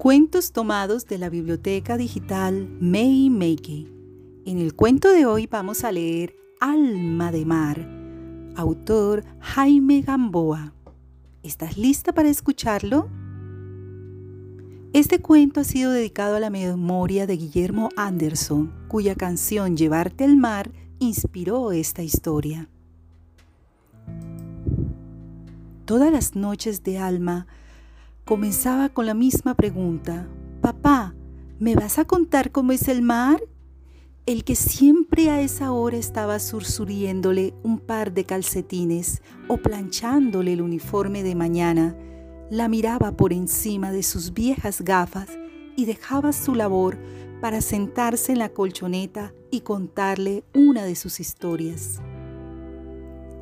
Cuentos tomados de la biblioteca digital May Make. En el cuento de hoy vamos a leer Alma de Mar, autor Jaime Gamboa. ¿Estás lista para escucharlo? Este cuento ha sido dedicado a la memoria de Guillermo Anderson, cuya canción Llevarte al mar inspiró esta historia. Todas las noches de Alma comenzaba con la misma pregunta. Papá, ¿me vas a contar cómo es el mar? El que siempre a esa hora estaba sursuriéndole un par de calcetines o planchándole el uniforme de mañana, la miraba por encima de sus viejas gafas y dejaba su labor para sentarse en la colchoneta y contarle una de sus historias.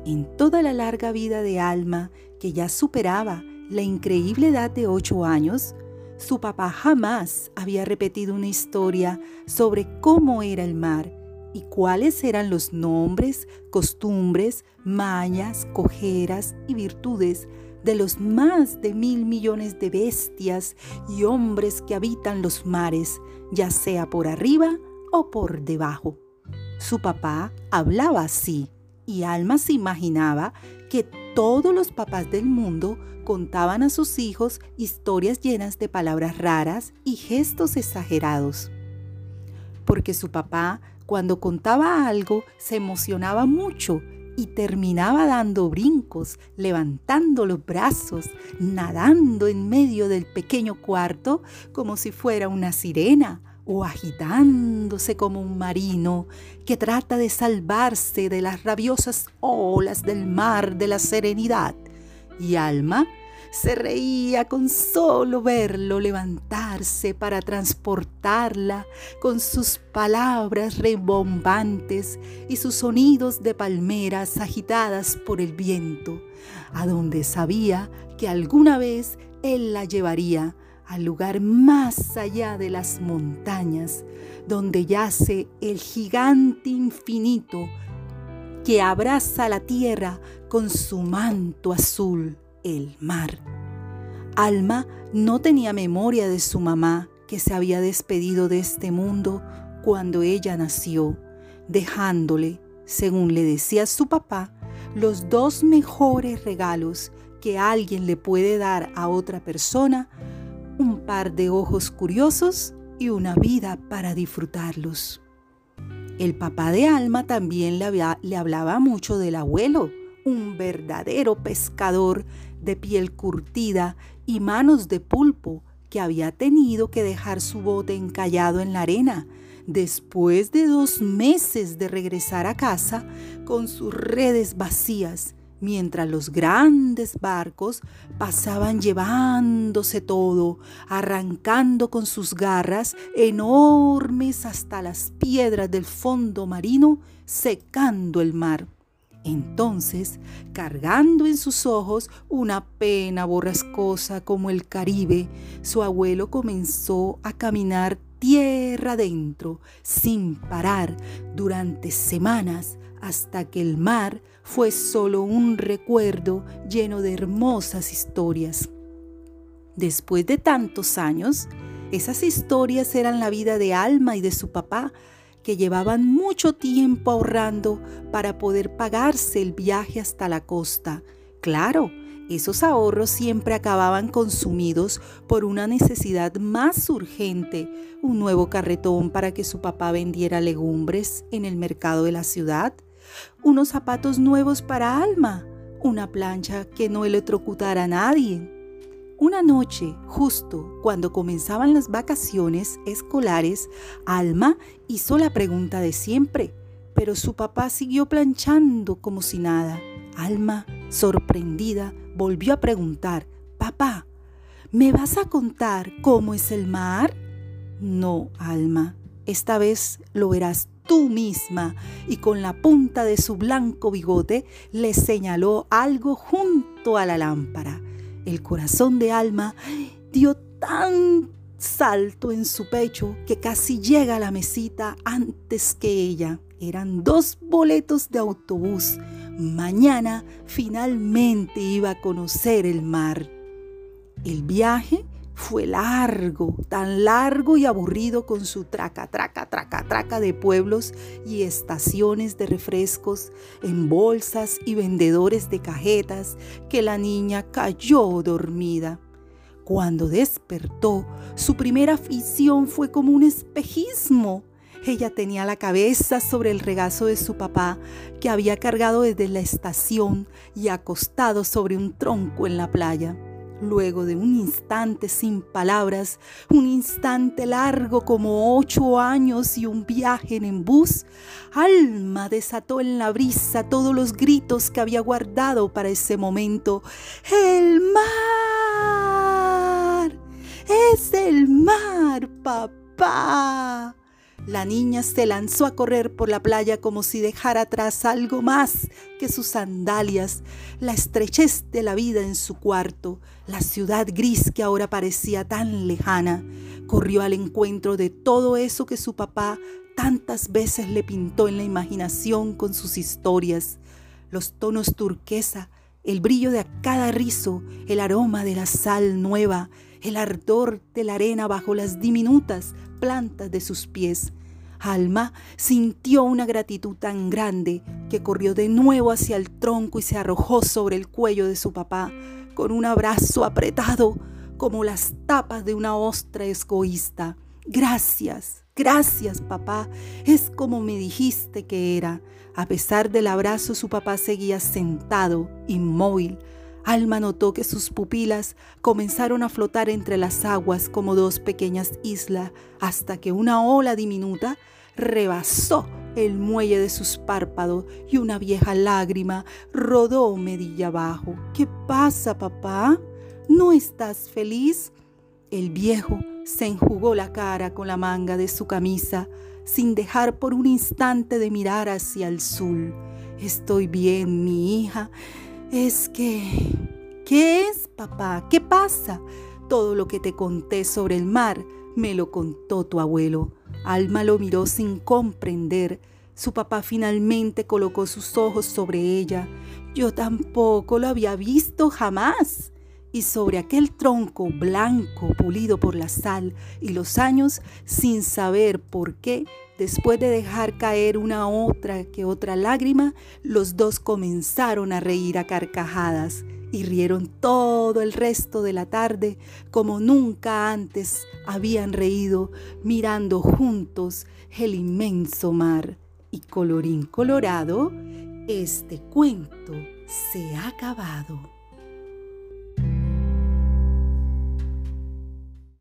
En toda la larga vida de Alma, que ya superaba la increíble edad de ocho años, su papá jamás había repetido una historia sobre cómo era el mar y cuáles eran los nombres, costumbres, mañas, cojeras y virtudes de los más de mil millones de bestias y hombres que habitan los mares, ya sea por arriba o por debajo. Su papá hablaba así y Alma se imaginaba que todos los papás del mundo contaban a sus hijos historias llenas de palabras raras y gestos exagerados. Porque su papá, cuando contaba algo, se emocionaba mucho y terminaba dando brincos, levantando los brazos, nadando en medio del pequeño cuarto como si fuera una sirena o agitándose como un marino que trata de salvarse de las rabiosas olas del mar de la serenidad. Y Alma se reía con solo verlo levantarse para transportarla con sus palabras rebombantes y sus sonidos de palmeras agitadas por el viento, a donde sabía que alguna vez él la llevaría al lugar más allá de las montañas, donde yace el gigante infinito que abraza la tierra con su manto azul, el mar. Alma no tenía memoria de su mamá que se había despedido de este mundo cuando ella nació, dejándole, según le decía su papá, los dos mejores regalos que alguien le puede dar a otra persona par de ojos curiosos y una vida para disfrutarlos. El papá de Alma también le, le, hablaba mucho del abuelo, un verdadero pescador de piel curtida y manos de pulpo que había tenido que dejar su bote encallado en la arena después de dos meses de regresar a casa con sus redes vacías mientras los grandes barcos pasaban llevándose todo, arrancando con sus garras enormes hasta las piedras del fondo marino, secando el mar. Entonces, cargando en sus ojos una pena borrascosa como el Caribe, su abuelo comenzó a caminar tierra adentro, sin parar, durante semanas, hasta que el mar fue solo un recuerdo lleno de hermosas historias. Después de tantos años, esas historias eran la vida de Alma y de su papá, que llevaban mucho tiempo ahorrando para poder pagarse el viaje hasta la costa. Claro, esos ahorros siempre acababan consumidos por una necesidad más urgente, un nuevo carretón para que su papá vendiera legumbres en el mercado de la ciudad, unos zapatos nuevos para Alma, una plancha que no electrocutara a nadie. Una noche, justo cuando comenzaban las vacaciones escolares, Alma hizo la pregunta de siempre, pero su papá siguió planchando como si nada. Alma, sorprendida, volvió a preguntar, Papá, ¿me vas a contar cómo es el mar? No, Alma, esta vez lo verás tú misma. Y con la punta de su blanco bigote le señaló algo junto a la lámpara. El corazón de Alma dio tan salto en su pecho que casi llega a la mesita antes que ella. Eran dos boletos de autobús. Mañana finalmente iba a conocer el mar. El viaje fue largo, tan largo y aburrido con su traca, traca, traca, traca de pueblos y estaciones de refrescos en bolsas y vendedores de cajetas que la niña cayó dormida. Cuando despertó, su primera afición fue como un espejismo. Ella tenía la cabeza sobre el regazo de su papá, que había cargado desde la estación y acostado sobre un tronco en la playa. Luego de un instante sin palabras, un instante largo como ocho años y un viaje en bus, Alma desató en la brisa todos los gritos que había guardado para ese momento. ¡El mar! La niña se lanzó a correr por la playa como si dejara atrás algo más que sus sandalias, la estrechez de la vida en su cuarto, la ciudad gris que ahora parecía tan lejana. Corrió al encuentro de todo eso que su papá tantas veces le pintó en la imaginación con sus historias, los tonos turquesa, el brillo de cada rizo, el aroma de la sal nueva, el ardor de la arena bajo las diminutas plantas de sus pies. Alma sintió una gratitud tan grande que corrió de nuevo hacia el tronco y se arrojó sobre el cuello de su papá con un abrazo apretado como las tapas de una ostra escoísta. Gracias, gracias papá, es como me dijiste que era. A pesar del abrazo su papá seguía sentado, inmóvil, Alma notó que sus pupilas comenzaron a flotar entre las aguas como dos pequeñas islas hasta que una ola diminuta rebasó el muelle de sus párpados y una vieja lágrima rodó medilla abajo. ¿Qué pasa, papá? ¿No estás feliz? El viejo se enjugó la cara con la manga de su camisa sin dejar por un instante de mirar hacia el sur. Estoy bien, mi hija. Es que... ¿Qué es, papá? ¿Qué pasa? Todo lo que te conté sobre el mar me lo contó tu abuelo. Alma lo miró sin comprender. Su papá finalmente colocó sus ojos sobre ella. Yo tampoco lo había visto jamás. Y sobre aquel tronco blanco pulido por la sal y los años, sin saber por qué, Después de dejar caer una otra que otra lágrima, los dos comenzaron a reír a carcajadas y rieron todo el resto de la tarde como nunca antes habían reído mirando juntos el inmenso mar. Y colorín colorado, este cuento se ha acabado.